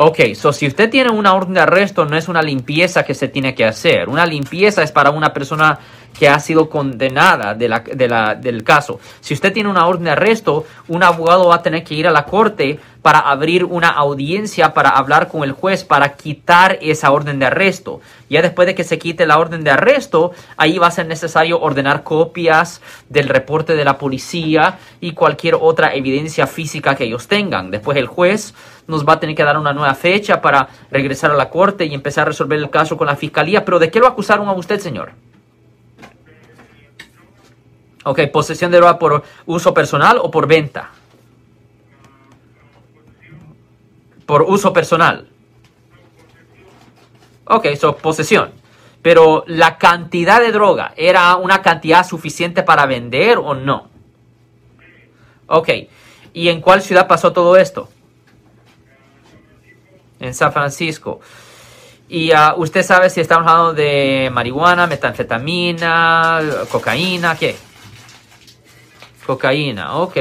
Ok, so si usted tiene una orden de arresto, no es una limpieza que se tiene que hacer. Una limpieza es para una persona que ha sido condenada de la, de la, del caso. Si usted tiene una orden de arresto, un abogado va a tener que ir a la corte para abrir una audiencia, para hablar con el juez, para quitar esa orden de arresto. Ya después de que se quite la orden de arresto, ahí va a ser necesario ordenar copias del reporte de la policía y cualquier otra evidencia física que ellos tengan. Después el juez nos va a tener que dar una nueva fecha para regresar a la corte y empezar a resolver el caso con la fiscalía. Pero ¿de qué lo acusaron a usted, señor? Ok, posesión de droga por uso personal o por venta. Por uso personal. Ok, so posesión. Pero la cantidad de droga, ¿era una cantidad suficiente para vender o no? Ok, ¿y en cuál ciudad pasó todo esto? En San Francisco. Y uh, usted sabe si estamos hablando de marihuana, metanfetamina, cocaína, ¿qué? Cocaína, ok.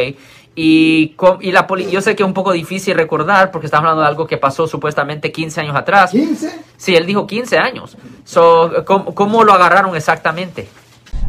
Y, y la yo sé que es un poco difícil recordar porque estamos hablando de algo que pasó supuestamente 15 años atrás. ¿15? Sí, él dijo 15 años. So, ¿cómo, ¿Cómo lo agarraron exactamente?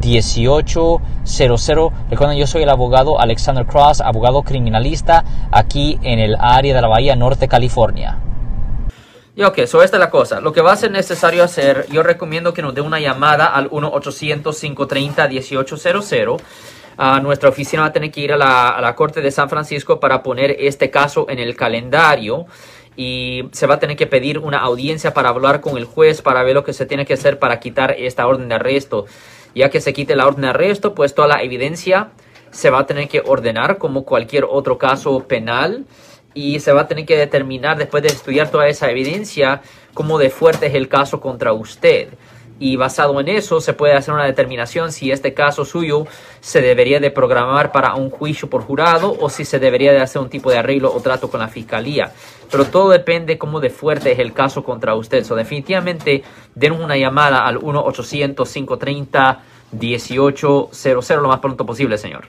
1-800-530-1800. Recuerden, yo soy el abogado Alexander Cross, abogado criminalista aquí en el área de la Bahía Norte, California. Y ok, eso esta es la cosa. Lo que va a ser necesario hacer, yo recomiendo que nos dé una llamada al 1-800-530-1800 nuestra oficina va a tener que ir a la, Corte de San Francisco para poner este caso en el calendario y se va a tener que pedir una audiencia para hablar con el juez para ver lo que se tiene que hacer para quitar esta orden de arresto. Ya que se quite la orden de arresto, pues toda la evidencia se va a tener que ordenar como cualquier otro caso penal y se va a tener que determinar después de estudiar toda esa evidencia cómo de fuerte es el caso contra usted y basado en eso se puede hacer una determinación si este caso suyo se debería de programar para un juicio por jurado o si se debería de hacer un tipo de arreglo o trato con la fiscalía. Pero todo depende cómo de fuerte es el caso contra usted. So, definitivamente denos una llamada al 1-800-530-1800 lo más pronto posible, señor.